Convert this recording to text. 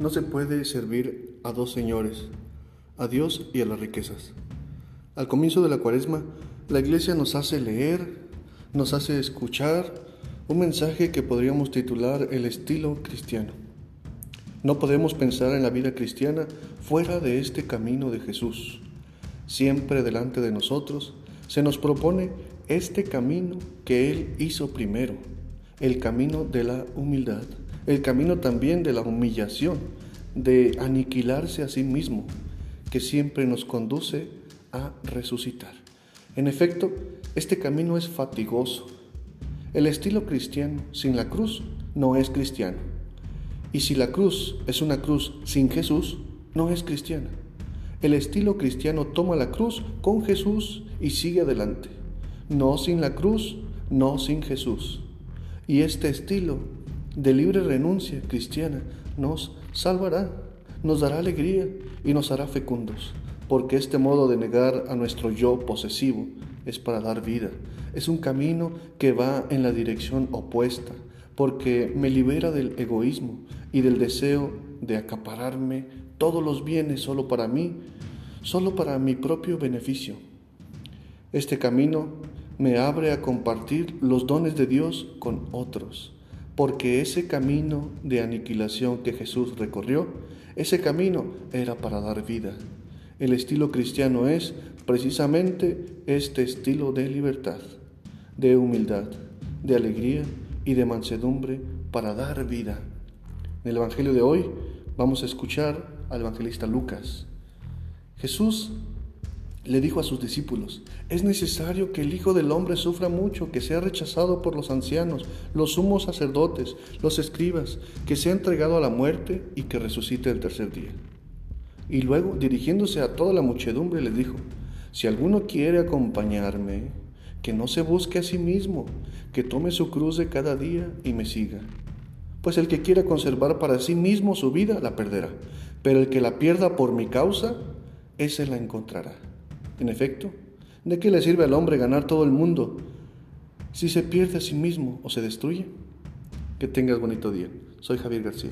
No se puede servir a dos señores, a Dios y a las riquezas. Al comienzo de la cuaresma, la iglesia nos hace leer, nos hace escuchar un mensaje que podríamos titular el estilo cristiano. No podemos pensar en la vida cristiana fuera de este camino de Jesús. Siempre delante de nosotros se nos propone este camino que Él hizo primero, el camino de la humildad el camino también de la humillación, de aniquilarse a sí mismo, que siempre nos conduce a resucitar. En efecto, este camino es fatigoso. El estilo cristiano sin la cruz no es cristiano. Y si la cruz es una cruz sin Jesús, no es cristiana. El estilo cristiano toma la cruz con Jesús y sigue adelante. No sin la cruz, no sin Jesús. Y este estilo de libre renuncia cristiana nos salvará, nos dará alegría y nos hará fecundos, porque este modo de negar a nuestro yo posesivo es para dar vida. Es un camino que va en la dirección opuesta, porque me libera del egoísmo y del deseo de acapararme todos los bienes solo para mí, solo para mi propio beneficio. Este camino me abre a compartir los dones de Dios con otros porque ese camino de aniquilación que Jesús recorrió, ese camino era para dar vida. El estilo cristiano es precisamente este estilo de libertad, de humildad, de alegría y de mansedumbre para dar vida. En el Evangelio de hoy vamos a escuchar al evangelista Lucas. Jesús le dijo a sus discípulos, es necesario que el Hijo del Hombre sufra mucho, que sea rechazado por los ancianos, los sumos sacerdotes, los escribas, que sea entregado a la muerte y que resucite el tercer día. Y luego, dirigiéndose a toda la muchedumbre, les dijo, si alguno quiere acompañarme, que no se busque a sí mismo, que tome su cruz de cada día y me siga. Pues el que quiera conservar para sí mismo su vida, la perderá, pero el que la pierda por mi causa, ese la encontrará. En efecto, ¿de qué le sirve al hombre ganar todo el mundo si se pierde a sí mismo o se destruye? Que tengas bonito día. Soy Javier García.